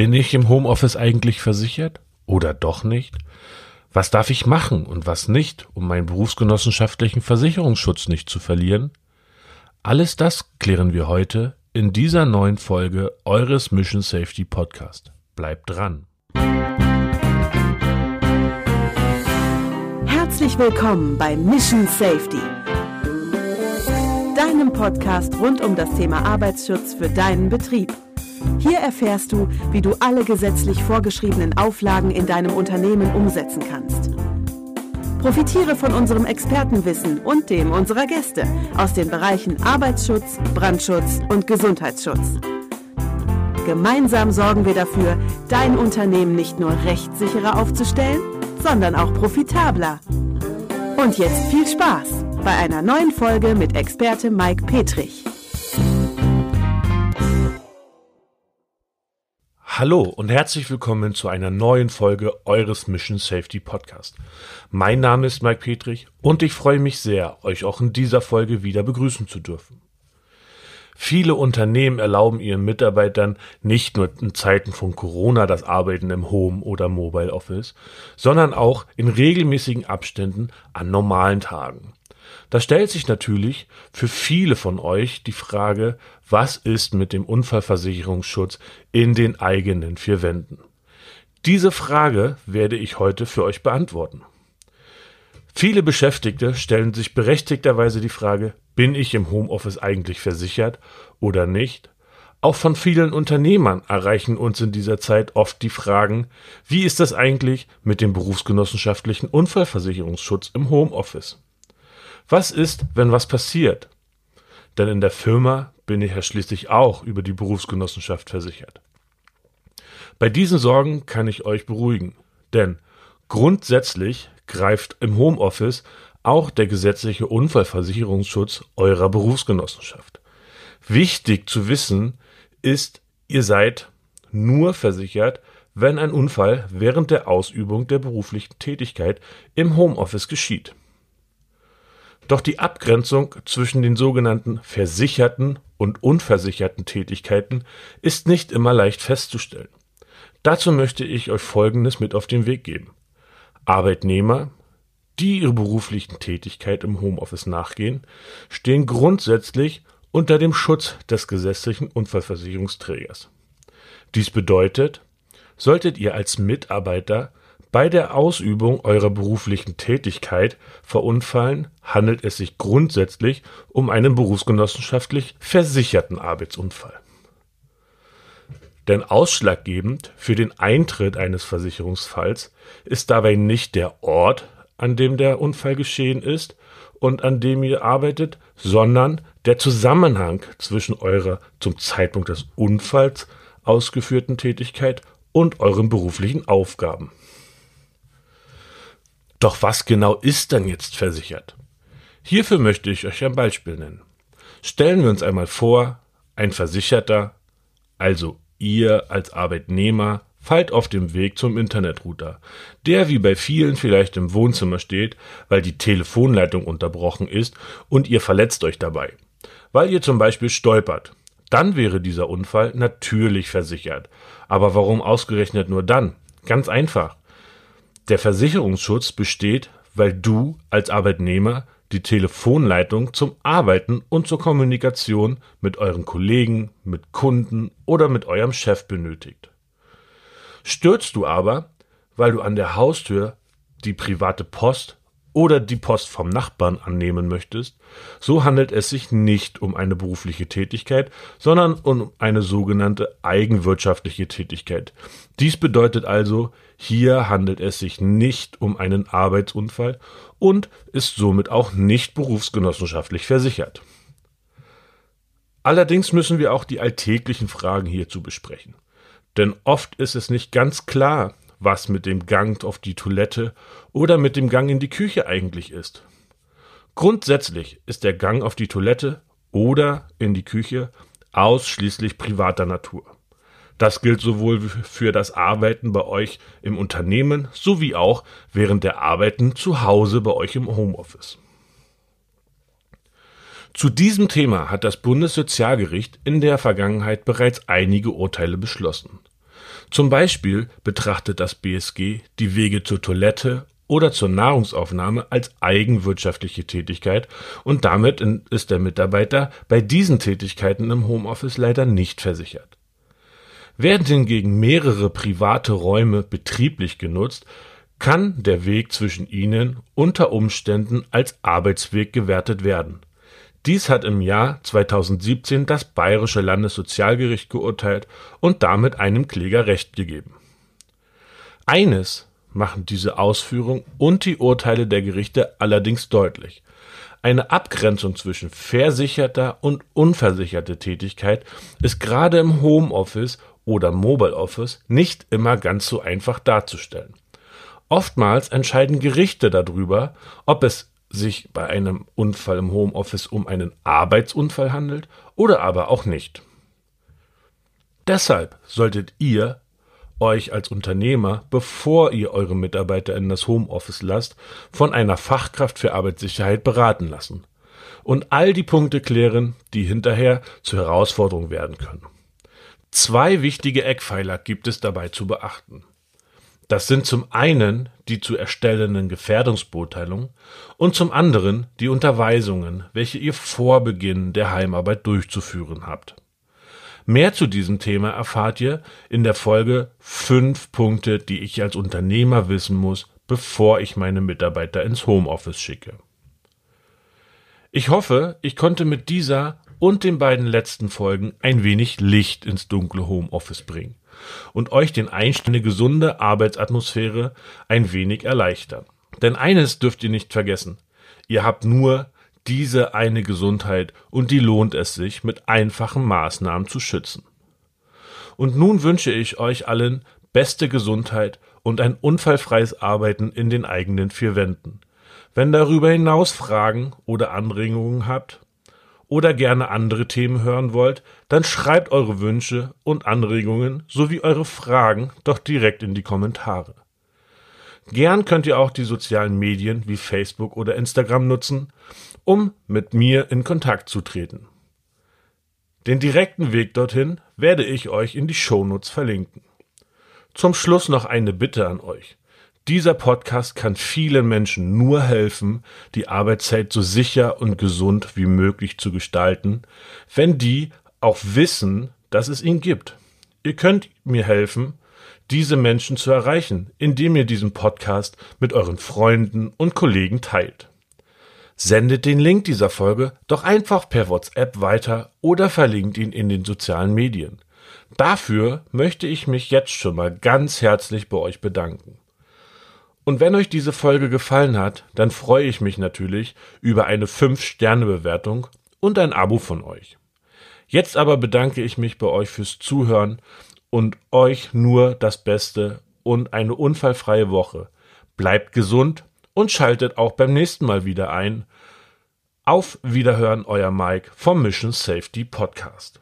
Bin ich im Homeoffice eigentlich versichert oder doch nicht? Was darf ich machen und was nicht, um meinen berufsgenossenschaftlichen Versicherungsschutz nicht zu verlieren? Alles das klären wir heute in dieser neuen Folge eures Mission Safety Podcast. Bleibt dran. Herzlich willkommen bei Mission Safety, deinem Podcast rund um das Thema Arbeitsschutz für deinen Betrieb. Hier erfährst du, wie du alle gesetzlich vorgeschriebenen Auflagen in deinem Unternehmen umsetzen kannst. Profitiere von unserem Expertenwissen und dem unserer Gäste aus den Bereichen Arbeitsschutz, Brandschutz und Gesundheitsschutz. Gemeinsam sorgen wir dafür, dein Unternehmen nicht nur rechtssicherer aufzustellen, sondern auch profitabler. Und jetzt viel Spaß bei einer neuen Folge mit Experte Mike Petrich. Hallo und herzlich willkommen zu einer neuen Folge eures Mission Safety Podcast. Mein Name ist Mike Petrich und ich freue mich sehr, euch auch in dieser Folge wieder begrüßen zu dürfen. Viele Unternehmen erlauben ihren Mitarbeitern nicht nur in Zeiten von Corona das Arbeiten im Home oder Mobile Office, sondern auch in regelmäßigen Abständen an normalen Tagen. Da stellt sich natürlich für viele von euch die Frage, was ist mit dem Unfallversicherungsschutz in den eigenen vier Wänden? Diese Frage werde ich heute für euch beantworten. Viele Beschäftigte stellen sich berechtigterweise die Frage, bin ich im Homeoffice eigentlich versichert oder nicht? Auch von vielen Unternehmern erreichen uns in dieser Zeit oft die Fragen, wie ist das eigentlich mit dem berufsgenossenschaftlichen Unfallversicherungsschutz im Homeoffice? Was ist, wenn was passiert? Denn in der Firma bin ich ja schließlich auch über die Berufsgenossenschaft versichert. Bei diesen Sorgen kann ich euch beruhigen, denn grundsätzlich greift im Homeoffice auch der gesetzliche Unfallversicherungsschutz eurer Berufsgenossenschaft. Wichtig zu wissen ist, ihr seid nur versichert, wenn ein Unfall während der Ausübung der beruflichen Tätigkeit im Homeoffice geschieht. Doch die Abgrenzung zwischen den sogenannten versicherten und unversicherten Tätigkeiten ist nicht immer leicht festzustellen. Dazu möchte ich euch Folgendes mit auf den Weg geben. Arbeitnehmer, die ihrer beruflichen Tätigkeit im Homeoffice nachgehen, stehen grundsätzlich unter dem Schutz des gesetzlichen Unfallversicherungsträgers. Dies bedeutet, solltet ihr als Mitarbeiter bei der Ausübung eurer beruflichen Tätigkeit verunfallen, handelt es sich grundsätzlich um einen berufsgenossenschaftlich versicherten Arbeitsunfall. Denn ausschlaggebend für den Eintritt eines Versicherungsfalls ist dabei nicht der Ort, an dem der Unfall geschehen ist und an dem ihr arbeitet, sondern der Zusammenhang zwischen eurer zum Zeitpunkt des Unfalls ausgeführten Tätigkeit und euren beruflichen Aufgaben. Doch was genau ist denn jetzt versichert? Hierfür möchte ich euch ein Beispiel nennen. Stellen wir uns einmal vor, ein Versicherter, also ihr als Arbeitnehmer, fallt auf dem Weg zum Internetrouter, der wie bei vielen vielleicht im Wohnzimmer steht, weil die Telefonleitung unterbrochen ist und ihr verletzt euch dabei. Weil ihr zum Beispiel stolpert. Dann wäre dieser Unfall natürlich versichert. Aber warum ausgerechnet nur dann? Ganz einfach. Der Versicherungsschutz besteht, weil du als Arbeitnehmer die Telefonleitung zum Arbeiten und zur Kommunikation mit euren Kollegen, mit Kunden oder mit eurem Chef benötigt. Stürzt du aber, weil du an der Haustür die private Post oder die Post vom Nachbarn annehmen möchtest, so handelt es sich nicht um eine berufliche Tätigkeit, sondern um eine sogenannte eigenwirtschaftliche Tätigkeit. Dies bedeutet also, hier handelt es sich nicht um einen Arbeitsunfall und ist somit auch nicht berufsgenossenschaftlich versichert. Allerdings müssen wir auch die alltäglichen Fragen hierzu besprechen. Denn oft ist es nicht ganz klar, was mit dem Gang auf die Toilette oder mit dem Gang in die Küche eigentlich ist. Grundsätzlich ist der Gang auf die Toilette oder in die Küche ausschließlich privater Natur. Das gilt sowohl für das Arbeiten bei euch im Unternehmen sowie auch während der Arbeiten zu Hause bei euch im Homeoffice. Zu diesem Thema hat das Bundessozialgericht in der Vergangenheit bereits einige Urteile beschlossen. Zum Beispiel betrachtet das BSG die Wege zur Toilette oder zur Nahrungsaufnahme als eigenwirtschaftliche Tätigkeit und damit ist der Mitarbeiter bei diesen Tätigkeiten im Homeoffice leider nicht versichert. Werden hingegen mehrere private Räume betrieblich genutzt, kann der Weg zwischen ihnen unter Umständen als Arbeitsweg gewertet werden. Dies hat im Jahr 2017 das Bayerische Landessozialgericht geurteilt und damit einem Kläger Recht gegeben. Eines machen diese Ausführung und die Urteile der Gerichte allerdings deutlich. Eine Abgrenzung zwischen versicherter und unversicherter Tätigkeit ist gerade im Homeoffice oder Mobile Office nicht immer ganz so einfach darzustellen. Oftmals entscheiden Gerichte darüber, ob es sich bei einem Unfall im Homeoffice um einen Arbeitsunfall handelt oder aber auch nicht. Deshalb solltet ihr euch als Unternehmer, bevor ihr eure Mitarbeiter in das Homeoffice lasst, von einer Fachkraft für Arbeitssicherheit beraten lassen und all die Punkte klären, die hinterher zur Herausforderung werden können. Zwei wichtige Eckpfeiler gibt es dabei zu beachten. Das sind zum einen die zu erstellenden Gefährdungsbeurteilungen und zum anderen die Unterweisungen, welche ihr vor Beginn der Heimarbeit durchzuführen habt. Mehr zu diesem Thema erfahrt ihr in der Folge fünf Punkte, die ich als Unternehmer wissen muss, bevor ich meine Mitarbeiter ins Homeoffice schicke. Ich hoffe, ich konnte mit dieser und den beiden letzten Folgen ein wenig Licht ins dunkle Homeoffice bringen und euch den Einstieg in eine gesunde Arbeitsatmosphäre ein wenig erleichtern. Denn eines dürft ihr nicht vergessen. Ihr habt nur diese eine Gesundheit und die lohnt es sich, mit einfachen Maßnahmen zu schützen. Und nun wünsche ich euch allen beste Gesundheit und ein unfallfreies Arbeiten in den eigenen vier Wänden. Wenn darüber hinaus Fragen oder Anregungen habt oder gerne andere Themen hören wollt, dann schreibt eure Wünsche und Anregungen sowie eure Fragen doch direkt in die Kommentare. Gern könnt ihr auch die sozialen Medien wie Facebook oder Instagram nutzen, um mit mir in Kontakt zu treten. Den direkten Weg dorthin werde ich euch in die Shownotes verlinken. Zum Schluss noch eine Bitte an euch. Dieser Podcast kann vielen Menschen nur helfen, die Arbeitszeit so sicher und gesund wie möglich zu gestalten, wenn die auch wissen, dass es ihn gibt. Ihr könnt mir helfen, diese Menschen zu erreichen, indem ihr diesen Podcast mit euren Freunden und Kollegen teilt. Sendet den Link dieser Folge doch einfach per WhatsApp weiter oder verlinkt ihn in den sozialen Medien. Dafür möchte ich mich jetzt schon mal ganz herzlich bei euch bedanken. Und wenn euch diese Folge gefallen hat, dann freue ich mich natürlich über eine 5-Sterne-Bewertung und ein Abo von euch. Jetzt aber bedanke ich mich bei euch fürs Zuhören und euch nur das Beste und eine unfallfreie Woche. Bleibt gesund und schaltet auch beim nächsten Mal wieder ein. Auf Wiederhören, euer Mike vom Mission Safety Podcast.